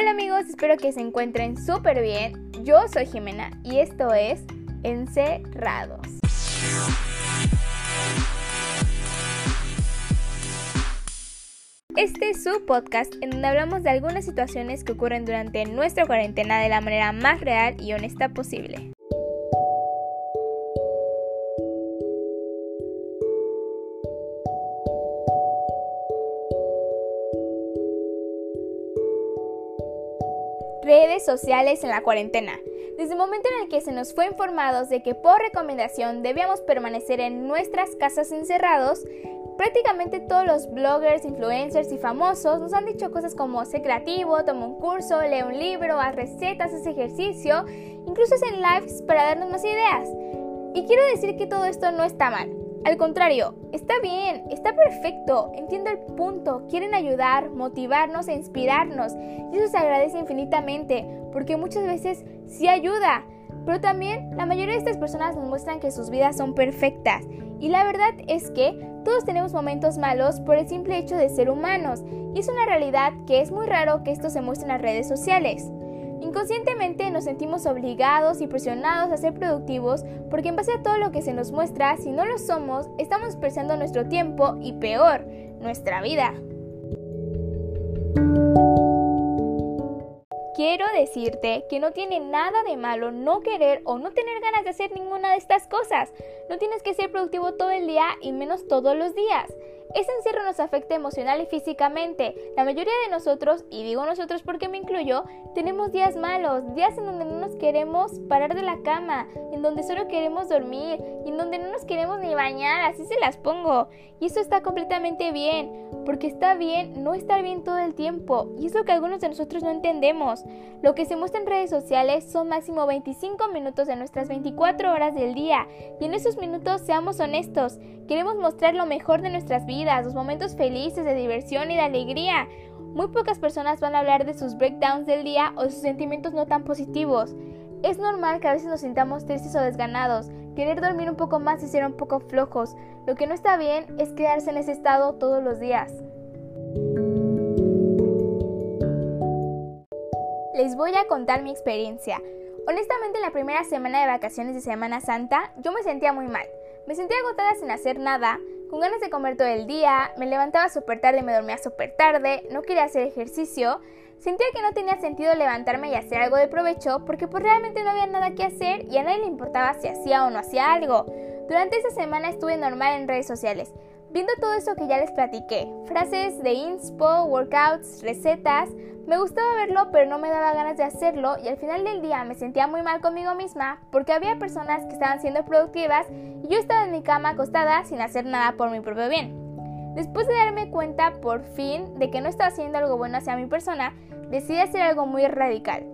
Hola amigos, espero que se encuentren súper bien. Yo soy Jimena y esto es Encerrados. Este es su podcast en donde hablamos de algunas situaciones que ocurren durante nuestra cuarentena de la manera más real y honesta posible. Redes sociales en la cuarentena. Desde el momento en el que se nos fue informados de que por recomendación debíamos permanecer en nuestras casas encerrados, prácticamente todos los bloggers, influencers y famosos nos han dicho cosas como sé creativo, toma un curso, lee un libro, haz recetas, haz ejercicio, incluso hacen lives para darnos más ideas. Y quiero decir que todo esto no está mal. Al contrario, está bien, está perfecto, entiendo el punto, quieren ayudar, motivarnos e inspirarnos. Y eso se agradece infinitamente porque muchas veces sí ayuda, pero también la mayoría de estas personas nos muestran que sus vidas son perfectas. Y la verdad es que todos tenemos momentos malos por el simple hecho de ser humanos. Y es una realidad que es muy raro que esto se muestre en las redes sociales. Inconscientemente nos sentimos obligados y presionados a ser productivos porque en base a todo lo que se nos muestra, si no lo somos, estamos expresando nuestro tiempo y peor, nuestra vida. Quiero decirte que no tiene nada de malo no querer o no tener ganas de hacer ninguna de estas cosas. No tienes que ser productivo todo el día y menos todos los días. Ese encierro nos afecta emocional y físicamente. La mayoría de nosotros, y digo nosotros porque me incluyo, tenemos días malos, días en donde no nos queremos parar de la cama, en donde solo queremos dormir y en donde no nos queremos ni bañar, así se las pongo. Y eso está completamente bien, porque está bien no estar bien todo el tiempo, y es lo que algunos de nosotros no entendemos. Lo que se muestra en redes sociales son máximo 25 minutos de nuestras 24 horas del día, y en esos minutos seamos honestos, queremos mostrar lo mejor de nuestras vidas los momentos felices de diversión y de alegría. Muy pocas personas van a hablar de sus breakdowns del día o de sus sentimientos no tan positivos. Es normal que a veces nos sintamos tristes o desganados, querer dormir un poco más y ser un poco flojos. Lo que no está bien es quedarse en ese estado todos los días. Les voy a contar mi experiencia. Honestamente, en la primera semana de vacaciones de Semana Santa, yo me sentía muy mal. Me sentía agotada sin hacer nada, con ganas de comer todo el día, me levantaba súper tarde me dormía súper tarde, no quería hacer ejercicio, sentía que no tenía sentido levantarme y hacer algo de provecho porque pues realmente no había nada que hacer y a nadie le importaba si hacía o no hacía algo. Durante esa semana estuve normal en redes sociales, Viendo todo eso que ya les platiqué, frases de inspo, workouts, recetas, me gustaba verlo pero no me daba ganas de hacerlo y al final del día me sentía muy mal conmigo misma porque había personas que estaban siendo productivas y yo estaba en mi cama acostada sin hacer nada por mi propio bien. Después de darme cuenta por fin de que no estaba haciendo algo bueno hacia mi persona, decidí hacer algo muy radical.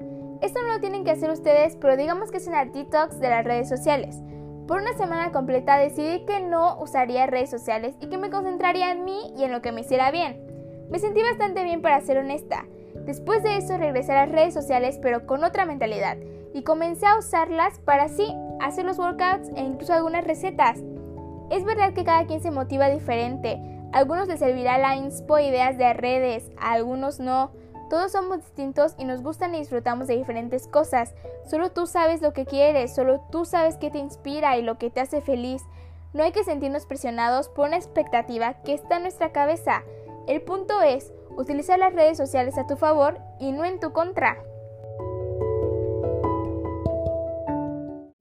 Esto no lo tienen que hacer ustedes, pero digamos que es una detox de las redes sociales. Por una semana completa decidí que no usaría redes sociales y que me concentraría en mí y en lo que me hiciera bien. Me sentí bastante bien para ser honesta. Después de eso regresé a las redes sociales pero con otra mentalidad y comencé a usarlas para así hacer los workouts e incluso algunas recetas. Es verdad que cada quien se motiva diferente. A algunos les servirá la inspo ideas de redes, a algunos no. Todos somos distintos y nos gustan y disfrutamos de diferentes cosas. Solo tú sabes lo que quieres, solo tú sabes qué te inspira y lo que te hace feliz. No hay que sentirnos presionados por una expectativa que está en nuestra cabeza. El punto es utilizar las redes sociales a tu favor y no en tu contra.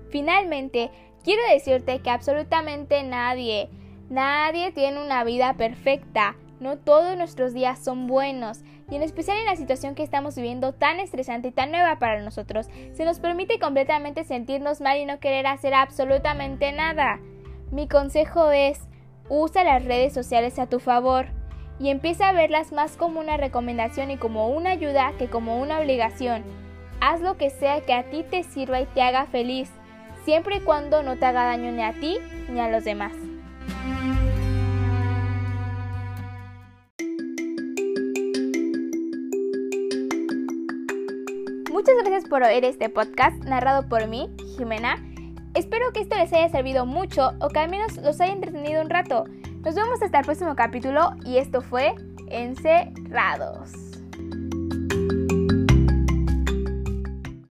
Finalmente, quiero decirte que absolutamente nadie, nadie tiene una vida perfecta. No todos nuestros días son buenos y en especial en la situación que estamos viviendo tan estresante y tan nueva para nosotros, se nos permite completamente sentirnos mal y no querer hacer absolutamente nada. Mi consejo es, usa las redes sociales a tu favor y empieza a verlas más como una recomendación y como una ayuda que como una obligación. Haz lo que sea que a ti te sirva y te haga feliz, siempre y cuando no te haga daño ni a ti ni a los demás. Muchas gracias por oír este podcast narrado por mí, Jimena. Espero que esto les haya servido mucho o que al menos los haya entretenido un rato. Nos vemos hasta el próximo capítulo y esto fue Encerrados.